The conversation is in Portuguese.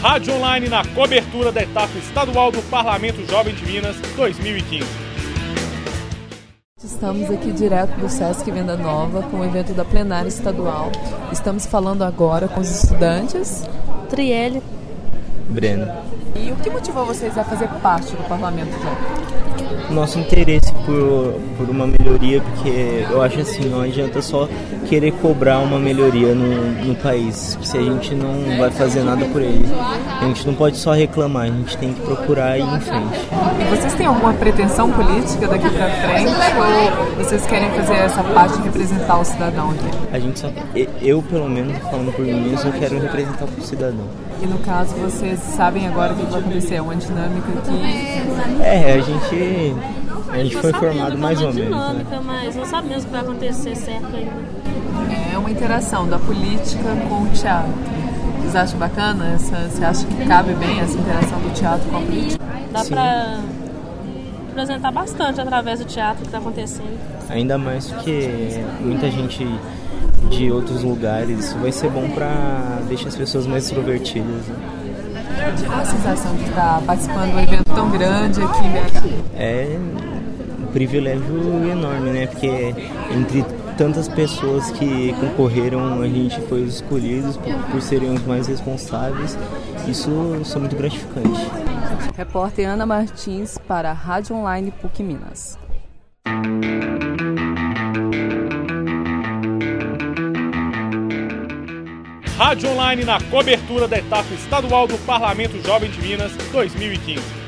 Rádio Online na cobertura da etapa estadual do Parlamento Jovem de Minas 2015. Estamos aqui direto do Sesc Venda Nova com o evento da plenária estadual. Estamos falando agora com os estudantes. Trielle. Breno. E o que motivou vocês a fazer parte do Parlamento Jovem? nosso interesse por, por uma melhoria, porque eu acho assim, não adianta só querer cobrar uma melhoria no, no país, se a gente não vai fazer nada por ele. A gente não pode só reclamar, a gente tem que procurar ir em frente. E vocês têm alguma pretensão política daqui para frente ou vocês querem fazer essa parte de representar o cidadão aqui? A gente só, eu pelo menos, falando por mim eu quero representar o cidadão. E no caso, vocês sabem agora o que vai acontecer? É uma dinâmica aqui? É, a gente, a gente foi formado mais ou menos. Né? Mas não sabe mesmo o que vai acontecer certo ainda. É uma interação da política com o teatro. Vocês acham bacana? Essa, você acha que cabe bem essa interação do teatro com a política? Dá para apresentar bastante através do teatro que está acontecendo. Ainda mais que muita gente de outros lugares. Isso vai ser bom para deixar as pessoas mais extrovertidas. Né? Qual a sensação de estar participando de um evento tão grande aqui em BH? É um privilégio enorme, né? Porque entre tantas pessoas que concorreram, a gente foi os escolhidos por, por serem os mais responsáveis. Isso, isso é muito gratificante. Repórter Ana Martins para a Rádio Online PUC Minas. Rádio Online na cobertura da etapa estadual do Parlamento Jovem de Minas 2015.